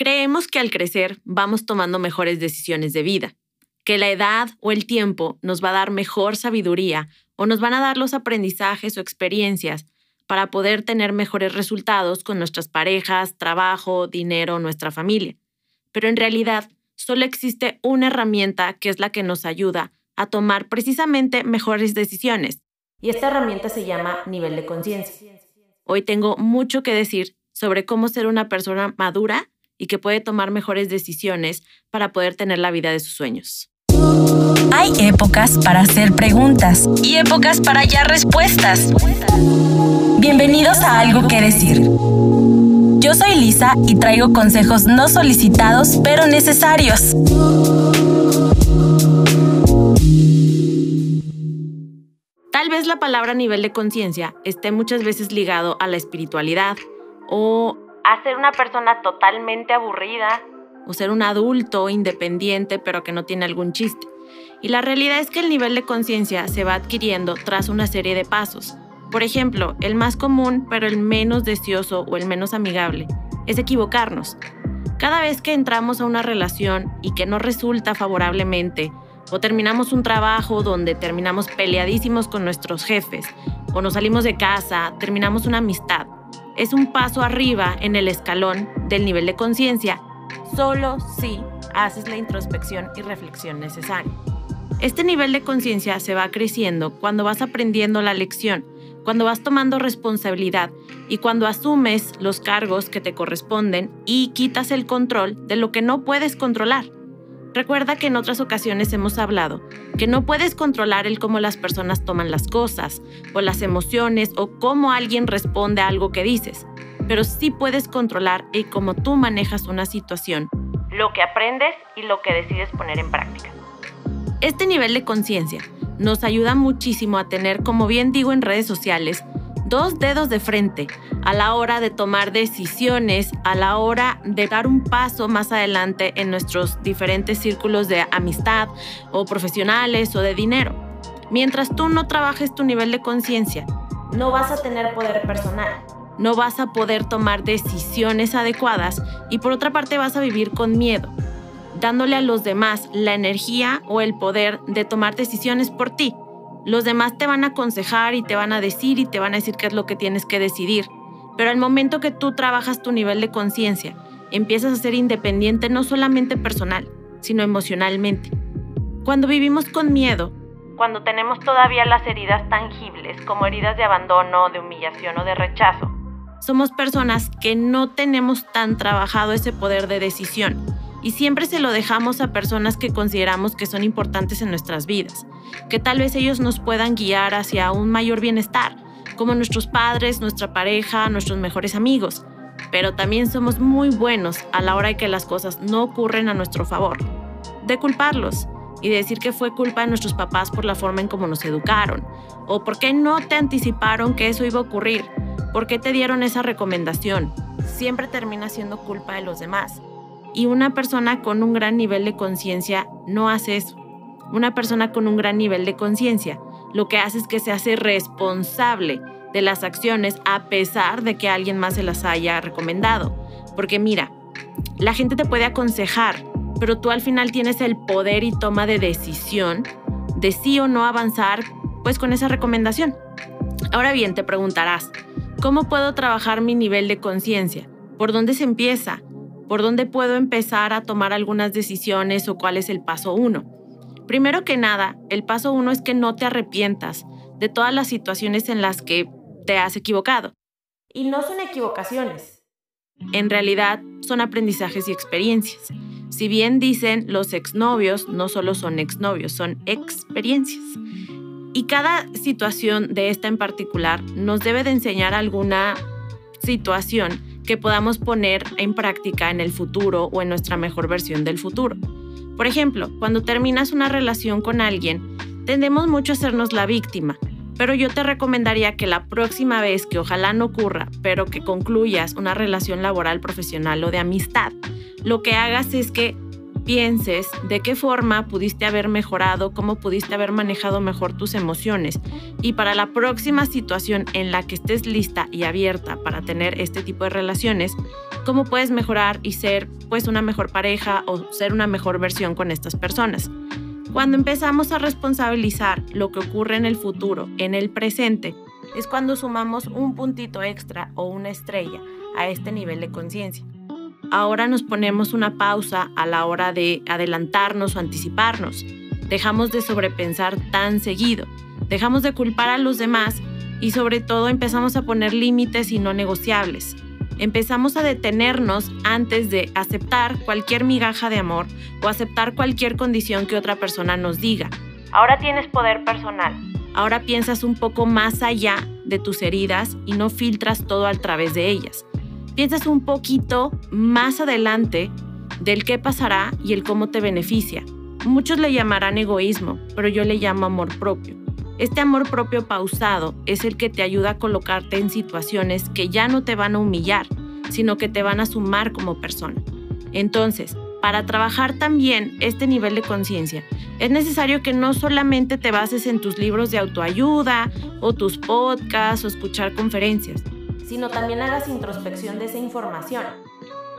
Creemos que al crecer vamos tomando mejores decisiones de vida, que la edad o el tiempo nos va a dar mejor sabiduría o nos van a dar los aprendizajes o experiencias para poder tener mejores resultados con nuestras parejas, trabajo, dinero, nuestra familia. Pero en realidad solo existe una herramienta que es la que nos ayuda a tomar precisamente mejores decisiones. Y esta herramienta se llama nivel de conciencia. Hoy tengo mucho que decir sobre cómo ser una persona madura y que puede tomar mejores decisiones para poder tener la vida de sus sueños. Hay épocas para hacer preguntas y épocas para hallar respuestas. Bienvenidos a Algo que Decir. Yo soy Lisa y traigo consejos no solicitados pero necesarios. Tal vez la palabra nivel de conciencia esté muchas veces ligado a la espiritualidad o a ser una persona totalmente aburrida o ser un adulto independiente pero que no tiene algún chiste. Y la realidad es que el nivel de conciencia se va adquiriendo tras una serie de pasos. Por ejemplo, el más común pero el menos deseoso o el menos amigable es equivocarnos. Cada vez que entramos a una relación y que no resulta favorablemente, o terminamos un trabajo donde terminamos peleadísimos con nuestros jefes, o nos salimos de casa, terminamos una amistad, es un paso arriba en el escalón del nivel de conciencia, solo si haces la introspección y reflexión necesaria. Este nivel de conciencia se va creciendo cuando vas aprendiendo la lección, cuando vas tomando responsabilidad y cuando asumes los cargos que te corresponden y quitas el control de lo que no puedes controlar. Recuerda que en otras ocasiones hemos hablado que no puedes controlar el cómo las personas toman las cosas, o las emociones, o cómo alguien responde a algo que dices, pero sí puedes controlar el cómo tú manejas una situación, lo que aprendes y lo que decides poner en práctica. Este nivel de conciencia nos ayuda muchísimo a tener, como bien digo en redes sociales, dos dedos de frente a la hora de tomar decisiones, a la hora de dar un paso más adelante en nuestros diferentes círculos de amistad o profesionales o de dinero. Mientras tú no trabajes tu nivel de conciencia, no vas a tener poder personal, no vas a poder tomar decisiones adecuadas y por otra parte vas a vivir con miedo, dándole a los demás la energía o el poder de tomar decisiones por ti los demás te van a aconsejar y te van a decir y te van a decir qué es lo que tienes que decidir. Pero al momento que tú trabajas tu nivel de conciencia, empiezas a ser independiente no solamente personal, sino emocionalmente. Cuando vivimos con miedo, cuando tenemos todavía las heridas tangibles como heridas de abandono, de humillación o de rechazo, somos personas que no tenemos tan trabajado ese poder de decisión y siempre se lo dejamos a personas que consideramos que son importantes en nuestras vidas, que tal vez ellos nos puedan guiar hacia un mayor bienestar, como nuestros padres, nuestra pareja, nuestros mejores amigos. Pero también somos muy buenos a la hora de que las cosas no ocurren a nuestro favor, de culparlos y decir que fue culpa de nuestros papás por la forma en cómo nos educaron, o por qué no te anticiparon que eso iba a ocurrir, por qué te dieron esa recomendación. Siempre termina siendo culpa de los demás. Y una persona con un gran nivel de conciencia no hace eso. Una persona con un gran nivel de conciencia lo que hace es que se hace responsable de las acciones a pesar de que alguien más se las haya recomendado. Porque mira, la gente te puede aconsejar, pero tú al final tienes el poder y toma de decisión de sí o no avanzar pues con esa recomendación. Ahora bien, te preguntarás, ¿cómo puedo trabajar mi nivel de conciencia? ¿Por dónde se empieza? Por dónde puedo empezar a tomar algunas decisiones o cuál es el paso uno. Primero que nada, el paso uno es que no te arrepientas de todas las situaciones en las que te has equivocado. Y no son equivocaciones. En realidad, son aprendizajes y experiencias. Si bien dicen los exnovios, no solo son exnovios, son experiencias. Y cada situación de esta en particular nos debe de enseñar alguna situación que podamos poner en práctica en el futuro o en nuestra mejor versión del futuro. Por ejemplo, cuando terminas una relación con alguien, tendemos mucho a hacernos la víctima, pero yo te recomendaría que la próxima vez que ojalá no ocurra, pero que concluyas una relación laboral, profesional o de amistad, lo que hagas es que pienses de qué forma pudiste haber mejorado, cómo pudiste haber manejado mejor tus emociones. Y para la próxima situación en la que estés lista y abierta para tener este tipo de relaciones, cómo puedes mejorar y ser pues una mejor pareja o ser una mejor versión con estas personas. Cuando empezamos a responsabilizar lo que ocurre en el futuro, en el presente, es cuando sumamos un puntito extra o una estrella a este nivel de conciencia. Ahora nos ponemos una pausa a la hora de adelantarnos o anticiparnos. Dejamos de sobrepensar tan seguido. Dejamos de culpar a los demás y sobre todo empezamos a poner límites y no negociables empezamos a detenernos antes de aceptar cualquier migaja de amor o aceptar cualquier condición que otra persona nos diga. Ahora tienes poder personal. Ahora piensas un poco más allá de tus heridas y no filtras todo a través de ellas. Piensas un poquito más adelante del qué pasará y el cómo te beneficia. Muchos le llamarán egoísmo, pero yo le llamo amor propio. Este amor propio pausado es el que te ayuda a colocarte en situaciones que ya no te van a humillar, sino que te van a sumar como persona. Entonces, para trabajar también este nivel de conciencia, es necesario que no solamente te bases en tus libros de autoayuda o tus podcasts o escuchar conferencias, sino también hagas introspección de esa información.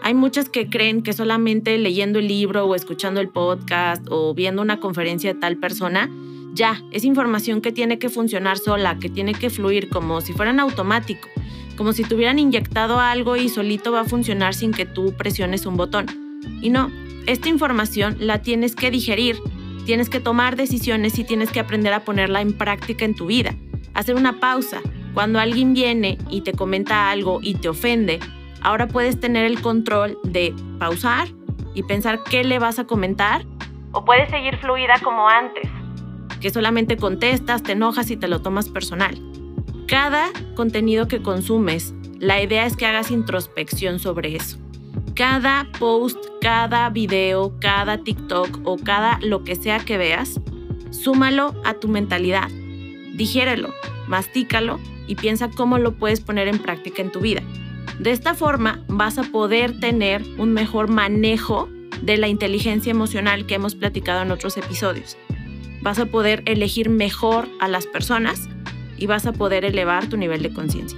Hay muchas que creen que solamente leyendo el libro o escuchando el podcast o viendo una conferencia de tal persona ya, es información que tiene que funcionar sola, que tiene que fluir como si fueran automático, como si tuvieran inyectado algo y solito va a funcionar sin que tú presiones un botón. Y no, esta información la tienes que digerir, tienes que tomar decisiones y tienes que aprender a ponerla en práctica en tu vida. Hacer una pausa. Cuando alguien viene y te comenta algo y te ofende, ahora puedes tener el control de pausar y pensar qué le vas a comentar o puedes seguir fluida como antes que solamente contestas, te enojas y te lo tomas personal. Cada contenido que consumes, la idea es que hagas introspección sobre eso. Cada post, cada video, cada TikTok o cada lo que sea que veas, súmalo a tu mentalidad. Digiérelo, mastícalo y piensa cómo lo puedes poner en práctica en tu vida. De esta forma vas a poder tener un mejor manejo de la inteligencia emocional que hemos platicado en otros episodios vas a poder elegir mejor a las personas y vas a poder elevar tu nivel de conciencia.